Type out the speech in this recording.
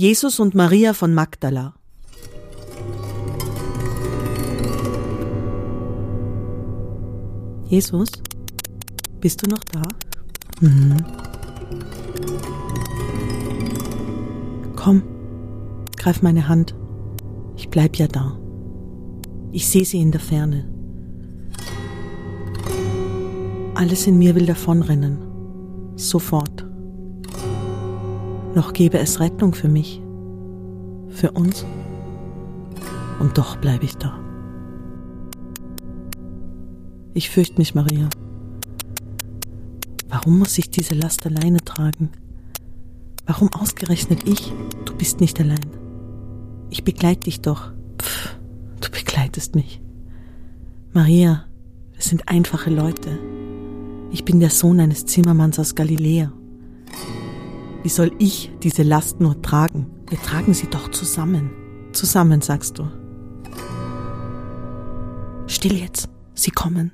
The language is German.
Jesus und Maria von Magdala. Jesus, bist du noch da? Mhm. Komm, greif meine Hand. Ich bleib ja da. Ich sehe sie in der Ferne. Alles in mir will davonrennen. Sofort. Noch gäbe es Rettung für mich. Für uns. Und doch bleibe ich da. Ich fürchte mich, Maria. Warum muss ich diese Last alleine tragen? Warum ausgerechnet ich? Du bist nicht allein. Ich begleite dich doch. Pff, du begleitest mich. Maria, wir sind einfache Leute. Ich bin der Sohn eines Zimmermanns aus Galiläa. Wie soll ich diese Last nur tragen? Wir tragen sie doch zusammen. Zusammen, sagst du. Still jetzt, sie kommen.